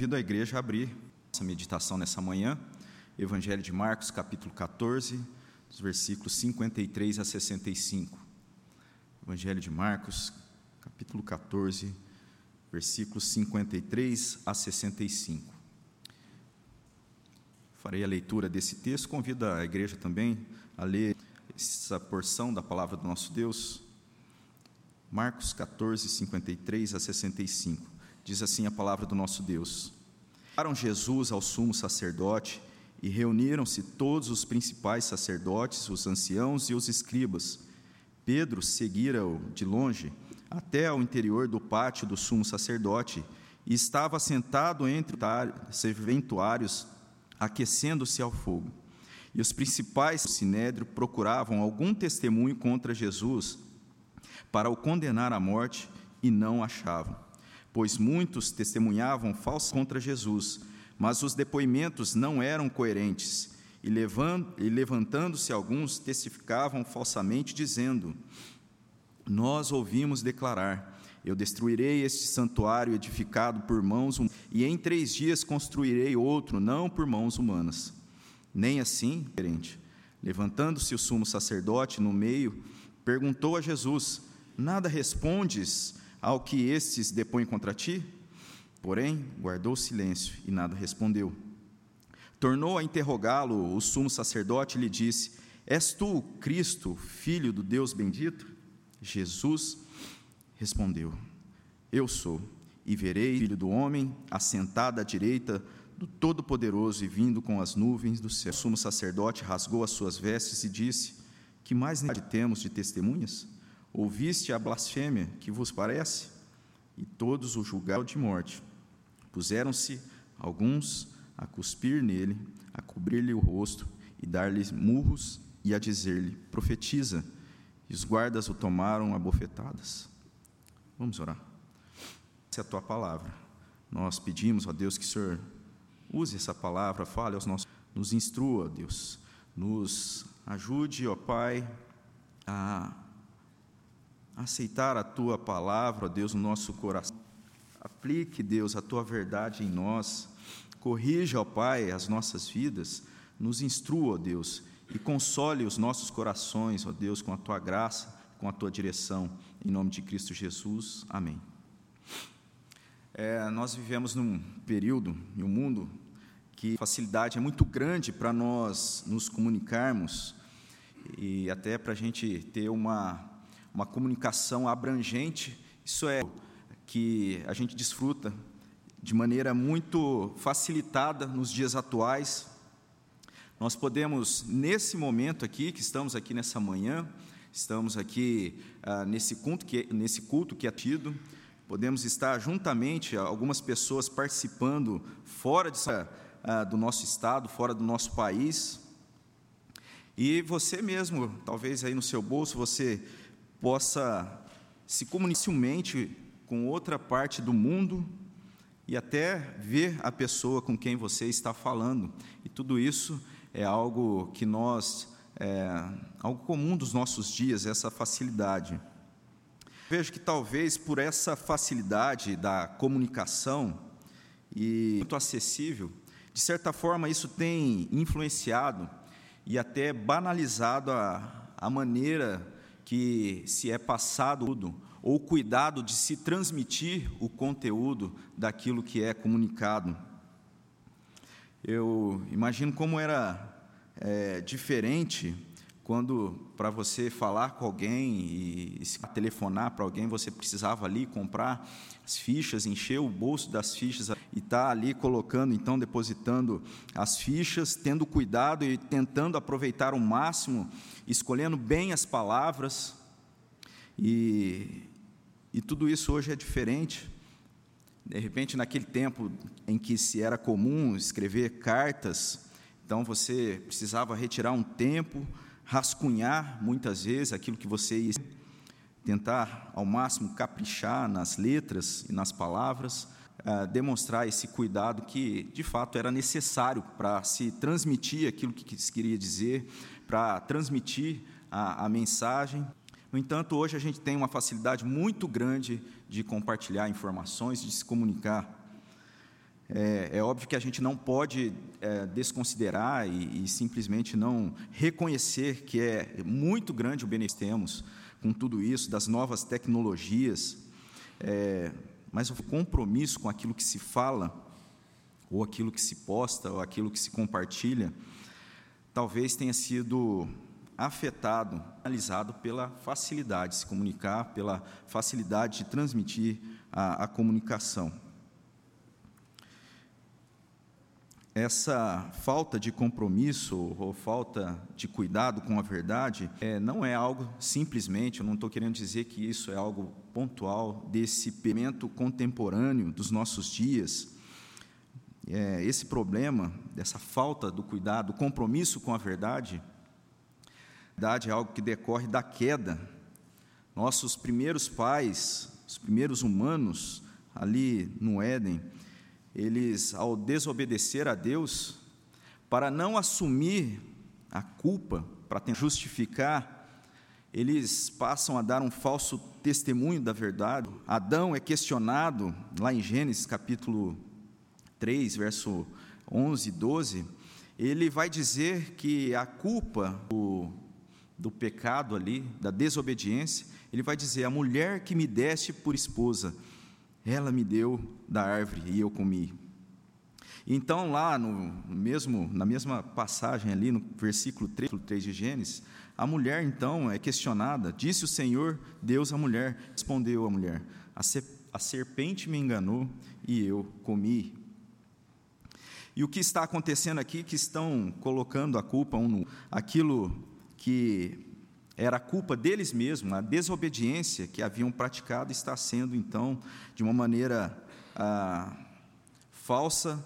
Convido a igreja a abrir essa meditação nessa manhã, Evangelho de Marcos, capítulo 14, dos versículos 53 a 65. Evangelho de Marcos, capítulo 14, versículos 53 a 65. Farei a leitura desse texto, convido a igreja também a ler essa porção da palavra do nosso Deus. Marcos 14, 53 a 65. Diz assim a palavra do nosso Deus: Levaram Jesus ao sumo sacerdote e reuniram-se todos os principais sacerdotes, os anciãos e os escribas. Pedro seguira-o de longe até ao interior do pátio do sumo sacerdote e estava sentado entre os serventuários, aquecendo-se ao fogo. E os principais do sinédrio procuravam algum testemunho contra Jesus para o condenar à morte e não achavam pois muitos testemunhavam falso contra Jesus, mas os depoimentos não eram coerentes, e levantando-se alguns testificavam falsamente, dizendo: Nós ouvimos declarar: Eu destruirei este santuário edificado por mãos humanas, e em três dias construirei outro, não por mãos humanas. Nem assim, diferente. Levantando-se o sumo sacerdote no meio, perguntou a Jesus: Nada respondes ao que estes depõem contra ti? Porém, guardou silêncio e nada respondeu. Tornou a interrogá-lo o sumo sacerdote e lhe disse: És tu, Cristo, filho do Deus bendito? Jesus respondeu: Eu sou, e verei o filho do homem assentado à direita do Todo-Poderoso e vindo com as nuvens do céu. O sumo sacerdote rasgou as suas vestes e disse: Que mais temos de testemunhas? Ouviste a blasfêmia que vos parece? E todos o julgaram de morte. Puseram-se alguns a cuspir nele, a cobrir-lhe o rosto e dar-lhe murros e a dizer-lhe: Profetiza. E os guardas o tomaram a bofetadas. Vamos orar. Essa é a tua palavra. Nós pedimos, ó Deus, que o Senhor use essa palavra, fale aos nossos, nos instrua, Deus, nos ajude, ó Pai, a aceitar a tua palavra, ó Deus, no nosso coração. Aplique, Deus, a tua verdade em nós. Corrija, ó Pai, as nossas vidas. Nos instrua, ó Deus, e console os nossos corações, ó Deus, com a tua graça, com a tua direção. Em nome de Cristo Jesus. Amém. É, nós vivemos num período, em um mundo, que a facilidade é muito grande para nós nos comunicarmos e até para a gente ter uma uma comunicação abrangente, isso é que a gente desfruta de maneira muito facilitada nos dias atuais. Nós podemos, nesse momento aqui, que estamos aqui nessa manhã, estamos aqui ah, nesse, culto que, nesse culto que é tido, podemos estar juntamente, algumas pessoas participando fora de, ah, do nosso estado, fora do nosso país. E você mesmo, talvez aí no seu bolso, você possa se comunicar com outra parte do mundo e até ver a pessoa com quem você está falando. E tudo isso é algo que nós, é, algo comum dos nossos dias, essa facilidade. Vejo que talvez por essa facilidade da comunicação e muito acessível, de certa forma isso tem influenciado e até banalizado a, a maneira que se é passado tudo, ou cuidado de se transmitir o conteúdo daquilo que é comunicado. Eu imagino como era é, diferente quando, para você falar com alguém e, telefonar para alguém, você precisava ali comprar as fichas, encher o bolso das fichas e estar tá ali colocando, então, depositando as fichas, tendo cuidado e tentando aproveitar o máximo, escolhendo bem as palavras. E, e tudo isso hoje é diferente. De repente, naquele tempo em que se era comum escrever cartas, então você precisava retirar um tempo rascunhar muitas vezes aquilo que você tentar ao máximo caprichar nas letras e nas palavras, uh, demonstrar esse cuidado que de fato era necessário para se transmitir aquilo que se queria dizer, para transmitir a, a mensagem. No entanto, hoje a gente tem uma facilidade muito grande de compartilhar informações, de se comunicar. É, é, óbvio que a gente não pode é, desconsiderar e, e, simplesmente não reconhecer que é muito grande o benefício que temos com tudo isso, das novas tecnologias, é, mas o compromisso com aquilo que se fala, ou aquilo que se posta, ou aquilo que se compartilha, talvez tenha sido afetado, analisado pela facilidade de se comunicar, pela facilidade de transmitir a, a comunicação. Essa falta de compromisso ou falta de cuidado com a verdade é, não é algo simplesmente, eu não estou querendo dizer que isso é algo pontual desse pensamento contemporâneo dos nossos dias. É, esse problema, dessa falta do cuidado, compromisso com a verdade, verdade é algo que decorre da queda. Nossos primeiros pais, os primeiros humanos ali no Éden, eles, ao desobedecer a Deus, para não assumir a culpa, para justificar, eles passam a dar um falso testemunho da verdade. Adão é questionado, lá em Gênesis capítulo 3, verso 11 e 12, ele vai dizer que a culpa do, do pecado ali, da desobediência, ele vai dizer: A mulher que me deste por esposa, ela me deu da árvore e eu comi. Então, lá no mesmo, na mesma passagem ali, no versículo 3, 3 de Gênesis, a mulher então é questionada. Disse o Senhor, Deus à mulher, respondeu a mulher: a, serpente me enganou e eu comi. E o que está acontecendo aqui que estão colocando a culpa um no aquilo que era a culpa deles mesmos, a desobediência que haviam praticado está sendo, então, de uma maneira ah, falsa,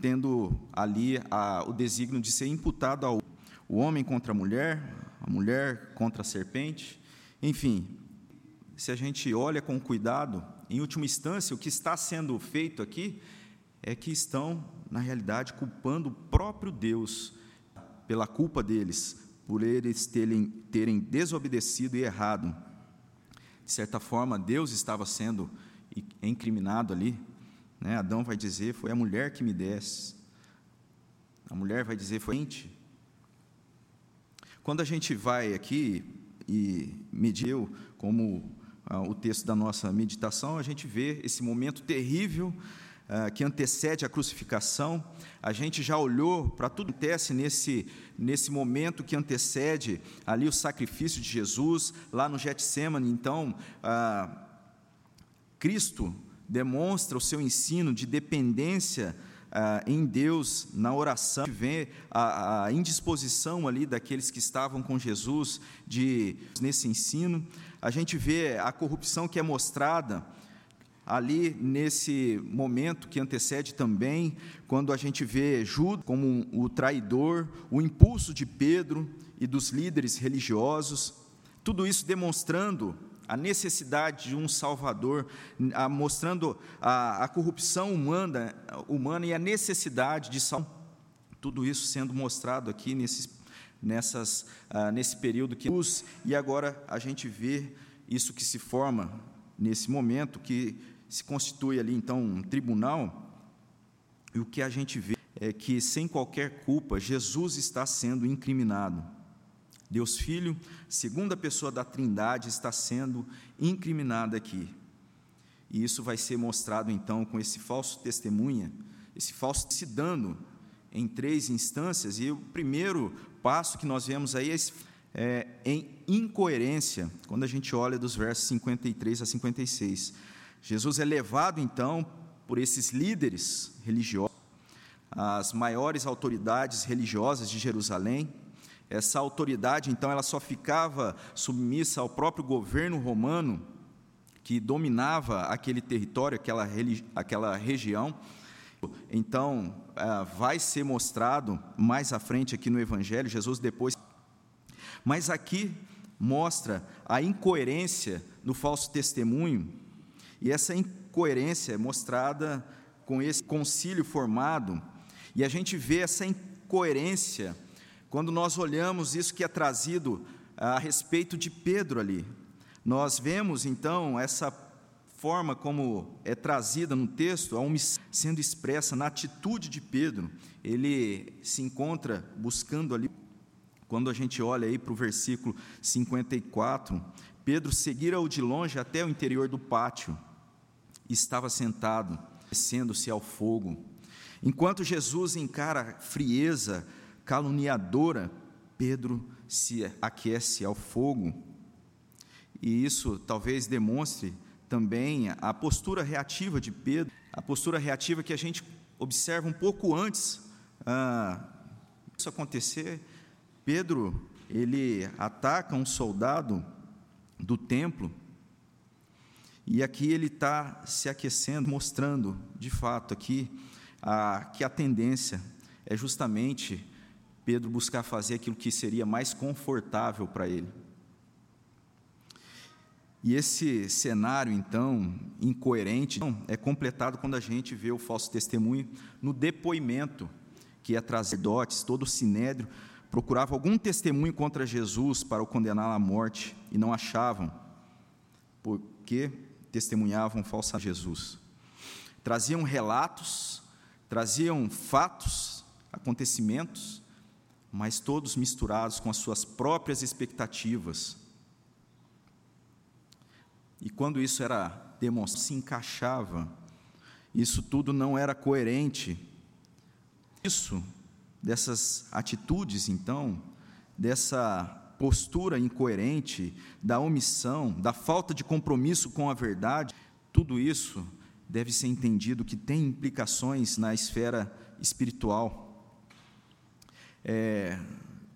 tendo ali ah, o desígnio de ser imputado ao o homem contra a mulher, a mulher contra a serpente, enfim, se a gente olha com cuidado, em última instância, o que está sendo feito aqui é que estão, na realidade, culpando o próprio Deus pela culpa deles, por eles terem, terem desobedecido e errado. De certa forma, Deus estava sendo incriminado ali. Né? Adão vai dizer: Foi a mulher que me desse. A mulher vai dizer: Foi gente. Quando a gente vai aqui e mediu, como ah, o texto da nossa meditação, a gente vê esse momento terrível que antecede a crucificação, a gente já olhou para tudo que acontece nesse, nesse momento que antecede ali o sacrifício de Jesus, lá no Getsemane. Então, ah, Cristo demonstra o seu ensino de dependência ah, em Deus, na oração, vê a, a, indisposição ali daqueles que estavam com Jesus de, nesse ensino, a gente vê a corrupção que é mostrada ali nesse momento que antecede também, quando a gente vê Judas como o traidor, o impulso de Pedro e dos líderes religiosos, tudo isso demonstrando a necessidade de um Salvador, mostrando a, a, corrupção humana, humana e a necessidade de salvação. Tudo isso sendo mostrado aqui nesses, nessas, ah, nesse período que e agora a gente vê isso que se forma nesse momento que se constitui ali então um tribunal, e o que a gente vê é que, sem qualquer culpa, Jesus está sendo incriminado. Deus Filho, segunda pessoa da Trindade, está sendo incriminada aqui. E isso vai ser mostrado então com esse falso testemunha, esse falso se dando em três instâncias. E o primeiro passo que nós vemos aí é, é em incoerência, quando a gente olha dos versos 53 a 56. Jesus é levado então por esses líderes religiosos, as maiores autoridades religiosas de Jerusalém. Essa autoridade, então, ela só ficava submissa ao próprio governo romano que dominava aquele território, aquela, aquela região. Então, é, vai ser mostrado mais à frente aqui no Evangelho, Jesus depois. Mas aqui mostra a incoerência no falso testemunho e essa incoerência é mostrada com esse concílio formado, e a gente vê essa incoerência quando nós olhamos isso que é trazido a respeito de Pedro ali. Nós vemos então essa forma como é trazida no texto, a omissão sendo expressa na atitude de Pedro, ele se encontra buscando ali, quando a gente olha aí para o versículo 54, Pedro seguira-o de longe até o interior do pátio, estava sentado, descendo-se ao fogo. Enquanto Jesus encara a frieza caluniadora, Pedro se aquece ao fogo. E isso talvez demonstre também a postura reativa de Pedro, a postura reativa que a gente observa um pouco antes ah, isso acontecer. Pedro ele ataca um soldado do templo e aqui ele está se aquecendo, mostrando de fato aqui a, que a tendência é justamente Pedro buscar fazer aquilo que seria mais confortável para ele. E esse cenário, então, incoerente, é completado quando a gente vê o falso testemunho no depoimento que é trazer dotes, todo o sinédrio procurava algum testemunho contra Jesus para o condenar à morte e não achavam, porque testemunhavam falsamente Jesus. Traziam relatos, traziam fatos, acontecimentos, mas todos misturados com as suas próprias expectativas e quando isso era demonstrado, se encaixava, isso tudo não era coerente. Isso, dessas atitudes, então, dessa postura incoerente, da omissão, da falta de compromisso com a verdade, tudo isso deve ser entendido que tem implicações na esfera espiritual. É,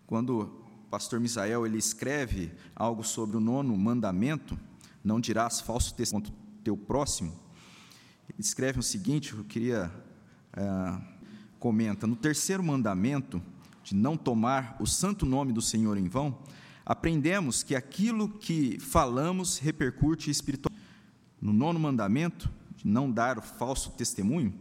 quando o pastor Misael ele escreve algo sobre o nono mandamento, não dirás falso testemunho contra teu próximo. Ele escreve o seguinte, eu queria, é, comenta, no terceiro mandamento, de não tomar o santo nome do Senhor em vão, aprendemos que aquilo que falamos repercute espiritualmente. No nono mandamento, de não dar o falso testemunho,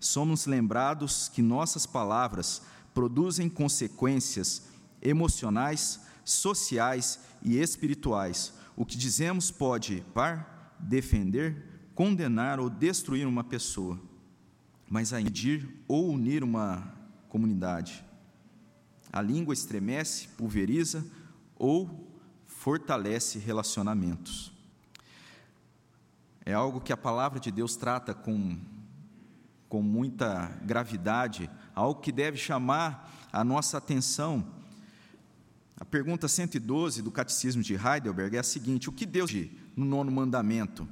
somos lembrados que nossas palavras produzem consequências emocionais, sociais e espirituais, o que dizemos pode par, defender, condenar ou destruir uma pessoa, mas a impedir ou unir uma comunidade. A língua estremece, pulveriza ou fortalece relacionamentos. É algo que a palavra de Deus trata com, com muita gravidade, algo que deve chamar a nossa atenção a pergunta 112 do Catecismo de Heidelberg é a seguinte: O que Deus diz no nono mandamento?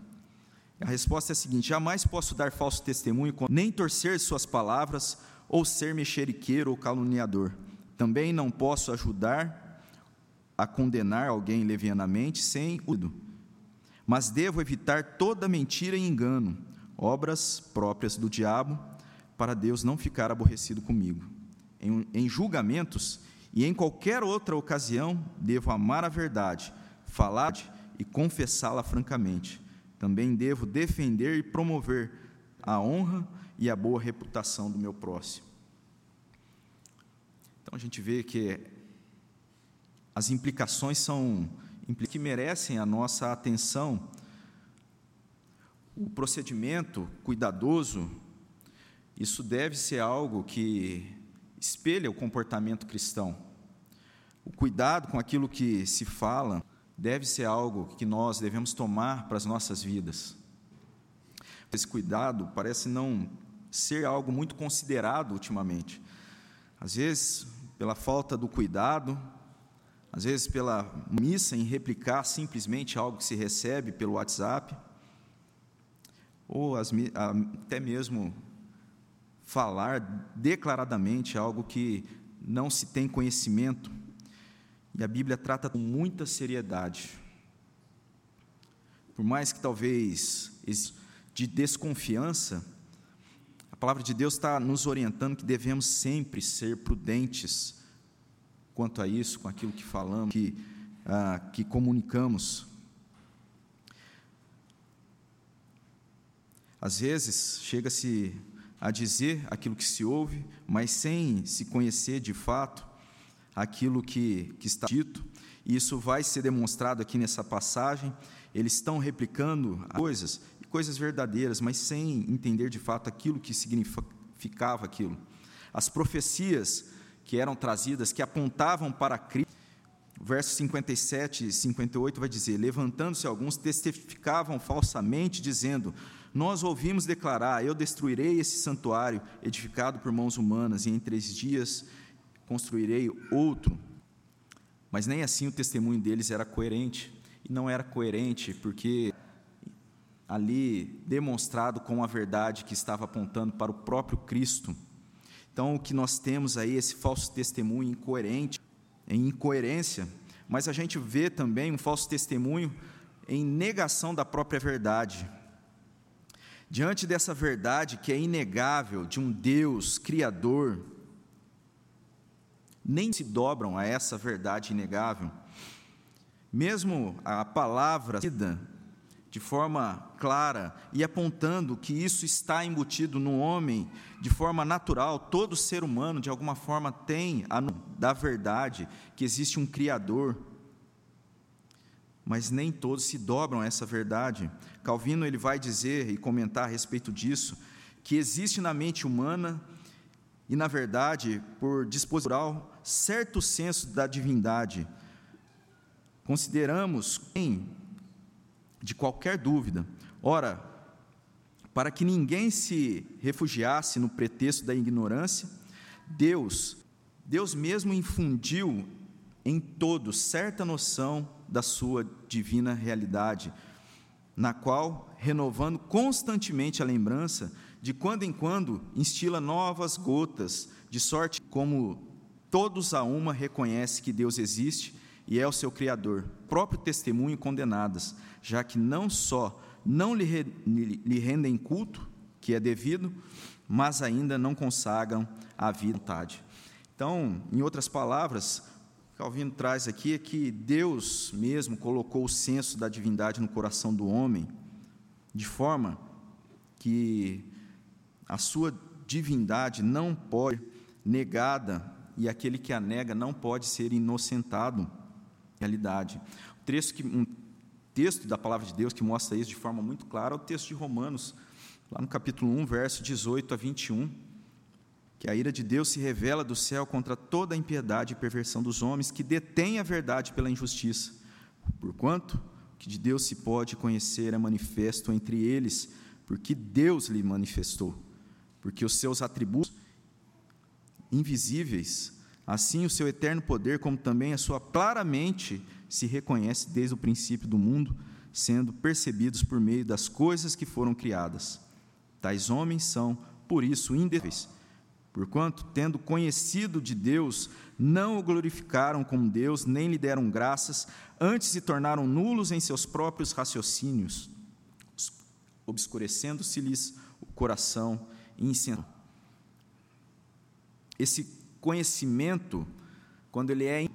A resposta é a seguinte: Jamais posso dar falso testemunho, nem torcer suas palavras, ou ser mexeriqueiro ou caluniador. Também não posso ajudar a condenar alguém levianamente sem o mas devo evitar toda mentira e engano, obras próprias do diabo, para Deus não ficar aborrecido comigo. Em, em julgamentos, e em qualquer outra ocasião, devo amar a verdade, falar e confessá-la francamente. Também devo defender e promover a honra e a boa reputação do meu próximo. Então a gente vê que as implicações são que merecem a nossa atenção. O procedimento cuidadoso, isso deve ser algo que espelha o comportamento cristão. O cuidado com aquilo que se fala deve ser algo que nós devemos tomar para as nossas vidas. Esse cuidado parece não ser algo muito considerado ultimamente. Às vezes, pela falta do cuidado, às vezes pela missa em replicar simplesmente algo que se recebe pelo WhatsApp, ou as, até mesmo falar declaradamente algo que não se tem conhecimento. E a Bíblia trata com muita seriedade. Por mais que talvez de desconfiança, a palavra de Deus está nos orientando que devemos sempre ser prudentes quanto a isso, com aquilo que falamos, que, ah, que comunicamos. Às vezes, chega-se a dizer aquilo que se ouve, mas sem se conhecer de fato aquilo que, que está dito. E isso vai ser demonstrado aqui nessa passagem. Eles estão replicando coisas, coisas verdadeiras, mas sem entender de fato aquilo que significava aquilo. As profecias que eram trazidas, que apontavam para Cristo, verso 57 e 58 vai dizer: Levantando-se alguns, testificavam falsamente, dizendo: Nós ouvimos declarar: Eu destruirei esse santuário edificado por mãos humanas, e em três dias construirei outro. Mas nem assim o testemunho deles era coerente. E não era coerente porque ali demonstrado com a verdade que estava apontando para o próprio Cristo. Então, o que nós temos aí, esse falso testemunho incoerente, em incoerência, mas a gente vê também um falso testemunho em negação da própria verdade. Diante dessa verdade que é inegável de um Deus criador, nem se dobram a essa verdade inegável. Mesmo a palavra de forma clara e apontando que isso está embutido no homem de forma natural, todo ser humano de alguma forma tem a da verdade que existe um criador. Mas nem todos se dobram a essa verdade. Calvino ele vai dizer e comentar a respeito disso que existe na mente humana e na verdade, por disposição certo senso da divindade. Consideramos em de qualquer dúvida. Ora, para que ninguém se refugiasse no pretexto da ignorância, Deus, Deus mesmo infundiu em todos certa noção da sua divina realidade, na qual, renovando constantemente a lembrança, de quando em quando instila novas gotas, de sorte como todos a uma reconhecem que Deus existe e é o seu Criador, próprio testemunho condenadas, já que não só não lhe, lhe rendem culto, que é devido, mas ainda não consagram a vontade. Então, em outras palavras, Calvino traz aqui é que Deus mesmo colocou o senso da divindade no coração do homem, de forma que a sua divindade não pode ser negada e aquele que a nega não pode ser inocentado realidade. Um texto, que, um texto da palavra de Deus que mostra isso de forma muito clara é o texto de Romanos, lá no capítulo 1, verso 18 a 21, que a ira de Deus se revela do céu contra toda a impiedade e perversão dos homens que detêm a verdade pela injustiça. Porquanto o que de Deus se pode conhecer é manifesto entre eles, porque Deus lhe manifestou, porque os seus atributos invisíveis Assim, o seu eterno poder, como também a sua, claramente se reconhece desde o princípio do mundo, sendo percebidos por meio das coisas que foram criadas. Tais homens são, por isso, indefíveis, porquanto, tendo conhecido de Deus, não o glorificaram como Deus, nem lhe deram graças, antes se tornaram nulos em seus próprios raciocínios, obscurecendo-se-lhes o coração e Esse conhecimento, quando ele é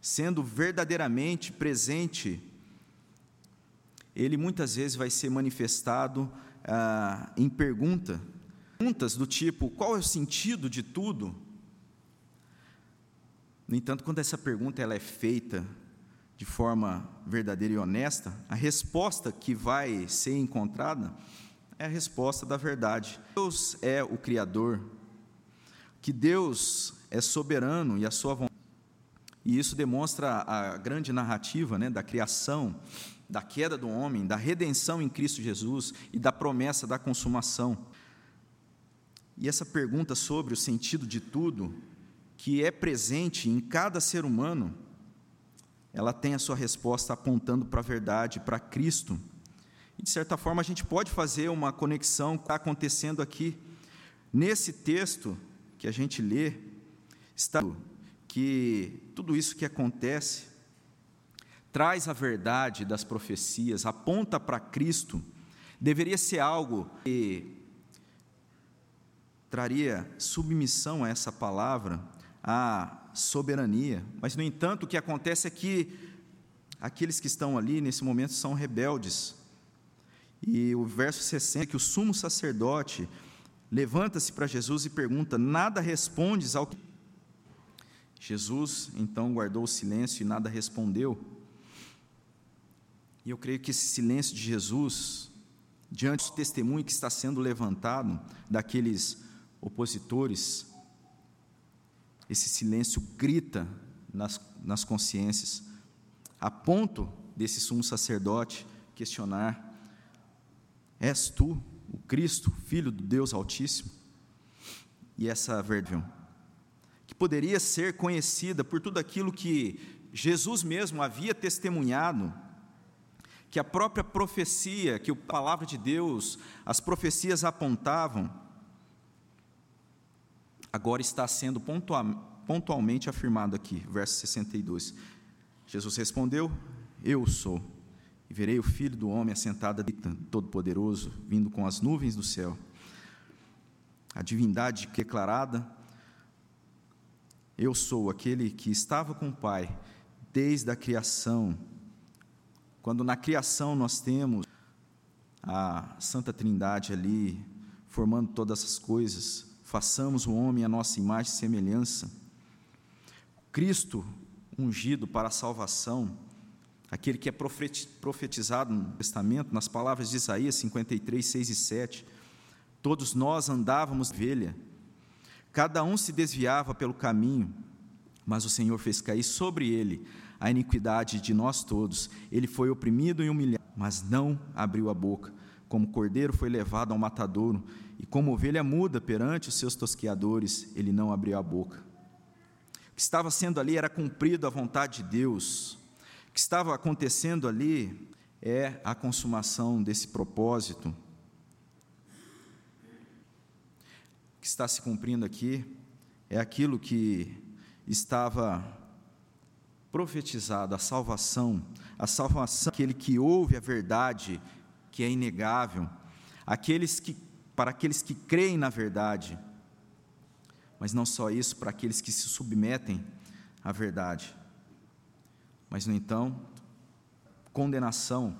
sendo verdadeiramente presente, ele muitas vezes vai ser manifestado ah, em pergunta, perguntas do tipo: qual é o sentido de tudo? No entanto, quando essa pergunta ela é feita de forma verdadeira e honesta, a resposta que vai ser encontrada é a resposta da verdade. Deus é o Criador, que Deus é soberano e a sua vontade. E isso demonstra a grande narrativa né, da criação, da queda do homem, da redenção em Cristo Jesus e da promessa da consumação. E essa pergunta sobre o sentido de tudo, que é presente em cada ser humano, ela tem a sua resposta apontando para a verdade, para Cristo. E, de certa forma, a gente pode fazer uma conexão que está acontecendo aqui. Nesse texto que a gente lê, está que tudo isso que acontece traz a verdade das profecias, aponta para Cristo, deveria ser algo que traria submissão a essa palavra, a soberania. Mas, no entanto, o que acontece é que aqueles que estão ali nesse momento são rebeldes. E o verso 60, que o sumo sacerdote levanta-se para Jesus e pergunta: Nada respondes ao que Jesus então guardou o silêncio e nada respondeu. E eu creio que esse silêncio de Jesus diante do testemunho que está sendo levantado daqueles opositores, esse silêncio grita nas, nas consciências, a ponto desse sumo sacerdote questionar: És tu o Cristo, filho do Deus Altíssimo? E essa verdade, que poderia ser conhecida por tudo aquilo que Jesus mesmo havia testemunhado, que a própria profecia, que a palavra de Deus, as profecias apontavam, agora está sendo pontualmente afirmado aqui, verso 62. Jesus respondeu: Eu sou, e verei o filho do homem assentado todo-poderoso, vindo com as nuvens do céu. A divindade declarada, eu sou aquele que estava com o Pai desde a criação. Quando na criação nós temos a Santa Trindade ali formando todas as coisas, façamos o homem a nossa imagem e semelhança. Cristo ungido para a salvação, aquele que é profetizado no Testamento, nas palavras de Isaías 53, 6 e 7. Todos nós andávamos velha, cada um se desviava pelo caminho, mas o Senhor fez cair sobre ele a iniquidade de nós todos. Ele foi oprimido e humilhado, mas não abriu a boca. Como cordeiro foi levado ao matadouro, e como ovelha muda perante os seus tosqueadores, ele não abriu a boca. O que estava sendo ali era cumprido a vontade de Deus. O que estava acontecendo ali é a consumação desse propósito. Que está se cumprindo aqui é aquilo que estava profetizado, a salvação, a salvação aquele que ouve a verdade, que é inegável, aqueles que para aqueles que creem na verdade, mas não só isso, para aqueles que se submetem à verdade. Mas, no então, condenação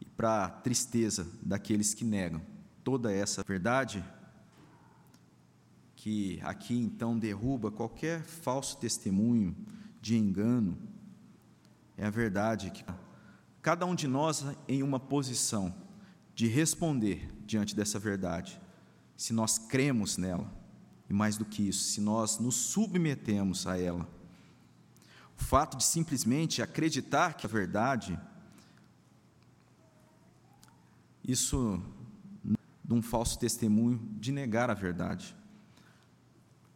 e para a tristeza daqueles que negam toda essa verdade, que aqui então derruba qualquer falso testemunho de engano, é a verdade que cada um de nós em uma posição de responder diante dessa verdade, se nós cremos nela, e mais do que isso, se nós nos submetemos a ela. O fato de simplesmente acreditar que a verdade, isso de um falso testemunho de negar a verdade.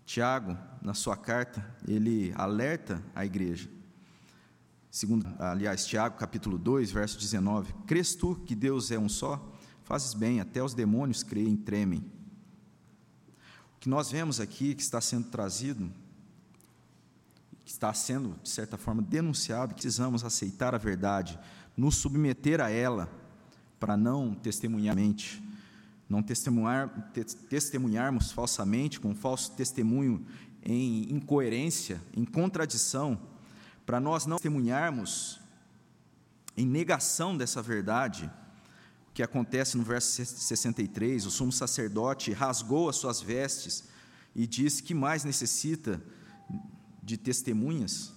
Tiago, na sua carta, ele alerta a igreja. Segundo, aliás, Tiago, capítulo 2, verso 19: Crês tu que Deus é um só? Fazes bem, até os demônios creem e tremem. O que nós vemos aqui, que está sendo trazido, que está sendo, de certa forma, denunciado, precisamos aceitar a verdade, nos submeter a ela, para não testemunhar mente, não testemunhar, te, testemunharmos falsamente, com falso testemunho em incoerência, em contradição, para nós não testemunharmos em negação dessa verdade, que acontece no verso 63, o sumo sacerdote rasgou as suas vestes e disse que mais necessita de testemunhas.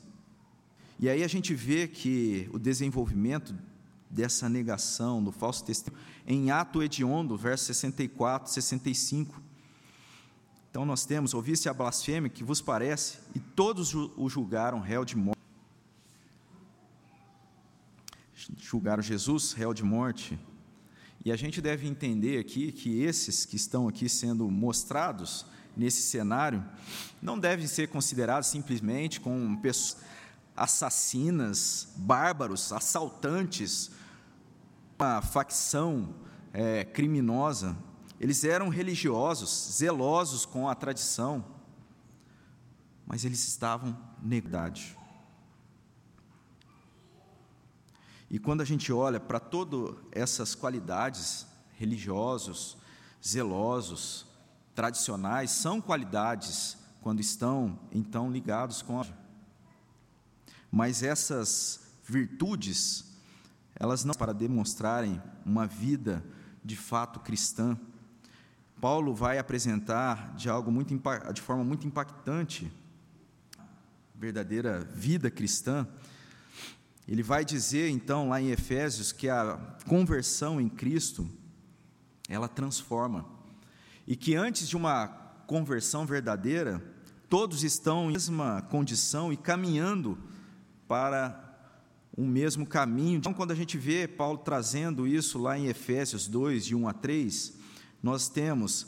E aí a gente vê que o desenvolvimento dessa negação, do falso testemunho, em ato hediondo, verso 64, 65. Então nós temos, ouvisse a blasfêmia que vos parece, e todos o julgaram réu de morte. Julgaram Jesus réu de morte, e a gente deve entender aqui que esses que estão aqui sendo mostrados nesse cenário não devem ser considerados simplesmente como pessoas assassinas, bárbaros, assaltantes, uma facção é, criminosa. Eles eram religiosos, zelosos com a tradição, mas eles estavam verdade. E quando a gente olha para todas essas qualidades, religiosos, zelosos, tradicionais, são qualidades quando estão então ligados com a mas essas virtudes, elas não para demonstrarem uma vida de fato cristã. Paulo vai apresentar de algo muito de forma muito impactante verdadeira vida cristã ele vai dizer então lá em Efésios que a conversão em Cristo ela transforma. E que antes de uma conversão verdadeira, todos estão em mesma condição e caminhando para um mesmo caminho. Então, quando a gente vê Paulo trazendo isso lá em Efésios 2, de 1 a 3, nós temos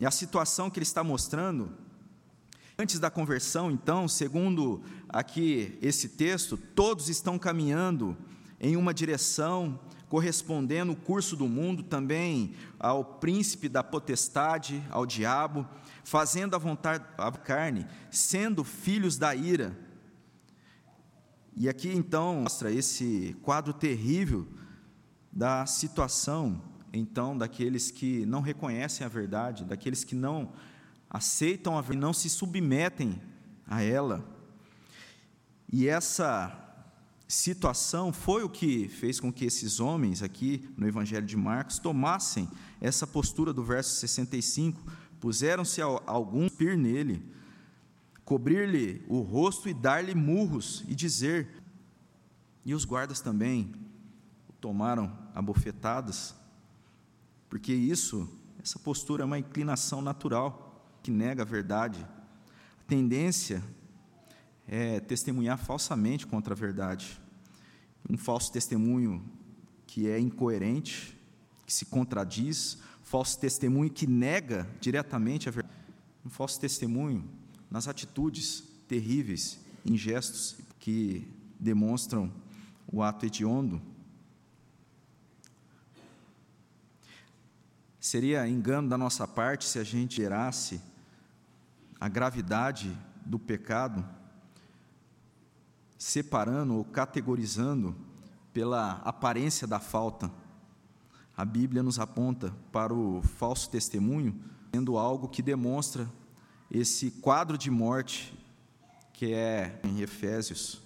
E a situação que ele está mostrando, antes da conversão, então, segundo aqui esse texto, todos estão caminhando em uma direção, correspondendo o curso do mundo também ao príncipe da potestade, ao diabo, fazendo a vontade da carne, sendo filhos da ira. E aqui então mostra esse quadro terrível da situação então daqueles que não reconhecem a verdade, daqueles que não aceitam a verdade, não se submetem a ela. E essa situação foi o que fez com que esses homens aqui no Evangelho de Marcos tomassem essa postura do verso 65, puseram-se alguns pir nele, cobrir-lhe o rosto e dar-lhe murros e dizer, e os guardas também tomaram a bofetadas, porque isso, essa postura é uma inclinação natural que nega a verdade. A tendência é testemunhar falsamente contra a verdade. Um falso testemunho que é incoerente, que se contradiz, falso testemunho que nega diretamente a verdade. Um falso testemunho nas atitudes terríveis, em gestos que demonstram o ato hediondo. Seria engano da nossa parte se a gente gerasse a gravidade do pecado, separando ou categorizando pela aparência da falta. A Bíblia nos aponta para o falso testemunho sendo algo que demonstra esse quadro de morte que é em Efésios,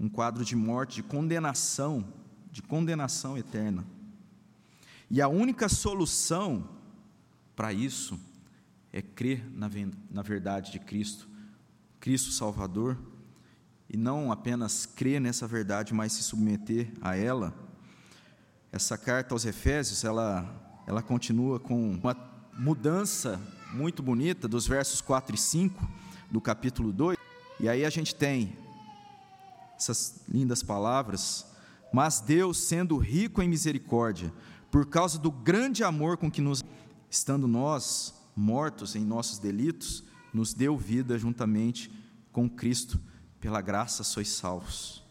um quadro de morte, de condenação, de condenação eterna. E a única solução para isso é crer na, na verdade de Cristo, Cristo Salvador, e não apenas crer nessa verdade, mas se submeter a ela. Essa carta aos Efésios, ela, ela continua com uma mudança muito bonita dos versos 4 e 5 do capítulo 2. E aí a gente tem essas lindas palavras: Mas Deus, sendo rico em misericórdia, por causa do grande amor com que nos, estando nós mortos em nossos delitos, nos deu vida juntamente com Cristo, pela graça sois salvos.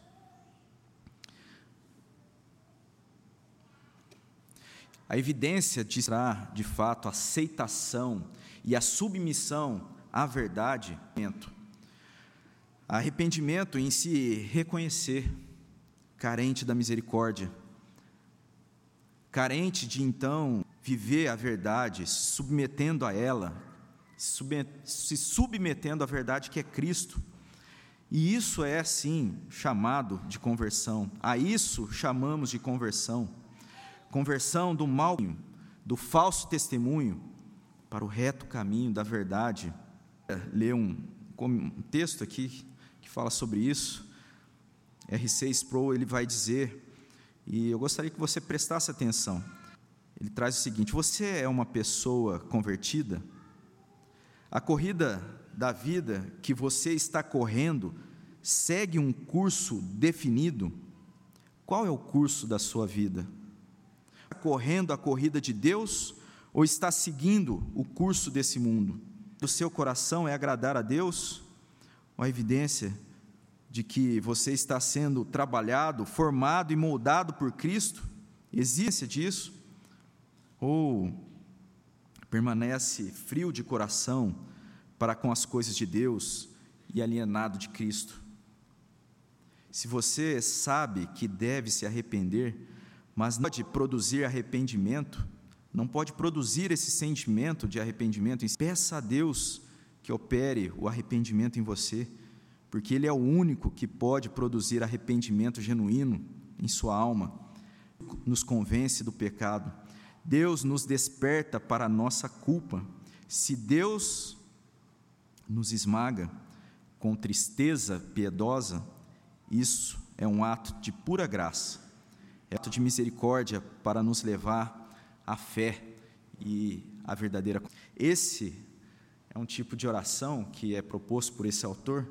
A evidência de, de fato, a aceitação e a submissão à verdade, arrependimento em se reconhecer carente da misericórdia carente de então viver a verdade, se submetendo a ela, se submetendo à verdade que é Cristo. E isso é sim chamado de conversão. A isso chamamos de conversão. Conversão do mal, do falso testemunho para o reto caminho da verdade. Ler um, um texto aqui que fala sobre isso. R6 Pro ele vai dizer e eu gostaria que você prestasse atenção. Ele traz o seguinte: você é uma pessoa convertida? A corrida da vida que você está correndo segue um curso definido? Qual é o curso da sua vida? Correndo a corrida de Deus ou está seguindo o curso desse mundo? O seu coração é agradar a Deus? Ou a evidência de que você está sendo trabalhado, formado e moldado por Cristo? Existe disso? Ou permanece frio de coração para com as coisas de Deus e alienado de Cristo? Se você sabe que deve se arrepender, mas não pode produzir arrependimento, não pode produzir esse sentimento de arrependimento. Peça a Deus que opere o arrependimento em você, porque Ele é o único que pode produzir arrependimento genuíno em sua alma, nos convence do pecado. Deus nos desperta para a nossa culpa. Se Deus nos esmaga com tristeza piedosa, isso é um ato de pura graça, é um ato de misericórdia para nos levar à fé e à verdadeira. Esse é um tipo de oração que é proposto por esse autor,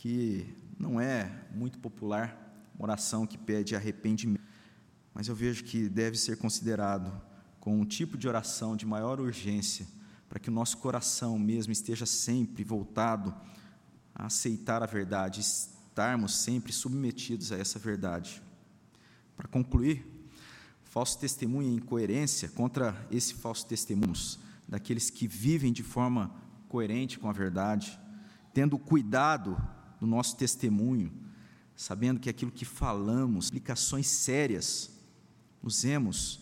que não é muito popular, uma oração que pede arrependimento, mas eu vejo que deve ser considerado como um tipo de oração de maior urgência, para que o nosso coração mesmo esteja sempre voltado a aceitar a verdade, estarmos sempre submetidos a essa verdade. Para concluir, falso testemunho e incoerência contra esse falso testemunho daqueles que vivem de forma coerente com a verdade, tendo cuidado do nosso testemunho, sabendo que aquilo que falamos, implicações sérias, usemos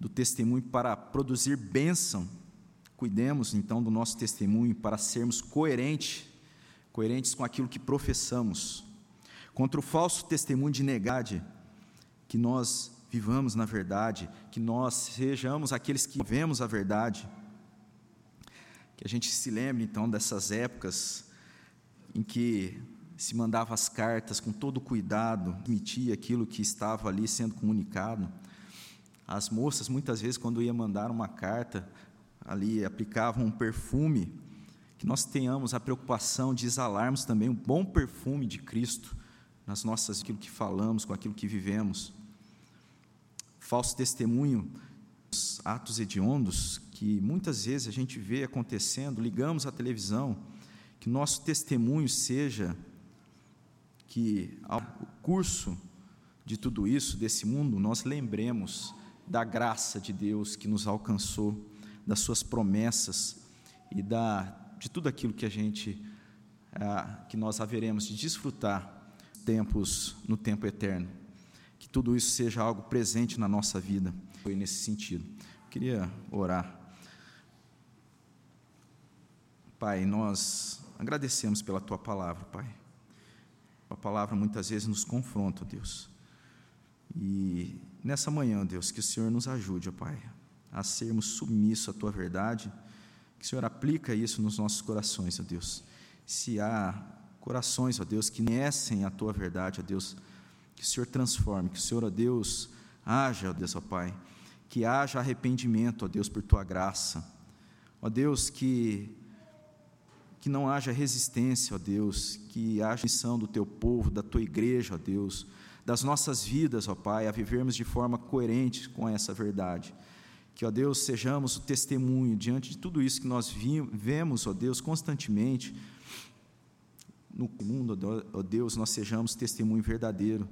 do testemunho para produzir bênção, cuidemos então do nosso testemunho para sermos coerentes coerentes com aquilo que professamos, contra o falso testemunho de negade, que nós vivamos na verdade, que nós sejamos aqueles que vemos a verdade, que a gente se lembre então dessas épocas em que se mandava as cartas com todo cuidado, emitia aquilo que estava ali sendo comunicado. As moças, muitas vezes, quando ia mandar uma carta, ali aplicavam um perfume que nós tenhamos a preocupação de exalarmos também um bom perfume de Cristo nas nossas aquilo que falamos, com aquilo que vivemos. Falso testemunho, atos hediondos que muitas vezes a gente vê acontecendo, ligamos à televisão, que nosso testemunho seja que ao curso de tudo isso, desse mundo, nós lembremos da graça de Deus que nos alcançou, das suas promessas e da de tudo aquilo que a gente, ah, que nós haveremos de desfrutar tempos no tempo eterno. Que tudo isso seja algo presente na nossa vida. Foi nesse sentido. Eu queria orar. Pai, nós agradecemos pela tua palavra, Pai. A palavra muitas vezes nos confronta, Deus. E nessa manhã, Deus, que o Senhor nos ajude, ó Pai, a sermos submissos à tua verdade que o Senhor aplica isso nos nossos corações, ó Deus. Se há corações, ó Deus, que conhecem a tua verdade, ó Deus, que o Senhor transforme, que o Senhor, ó Deus, haja, ó Deus, ó Pai, que haja arrependimento, ó Deus, por tua graça. Ó Deus, que que não haja resistência, ó Deus, que haja missão do teu povo, da tua igreja, ó Deus, das nossas vidas, ó Pai, a vivermos de forma coerente com essa verdade. Que, ó Deus, sejamos o testemunho diante de tudo isso que nós vemos, ó Deus, constantemente no mundo, ó Deus, nós sejamos testemunho verdadeiro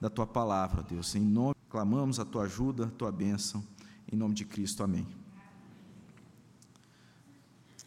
da tua palavra, ó Deus. Em nome, clamamos a tua ajuda, a tua bênção, em nome de Cristo, amém.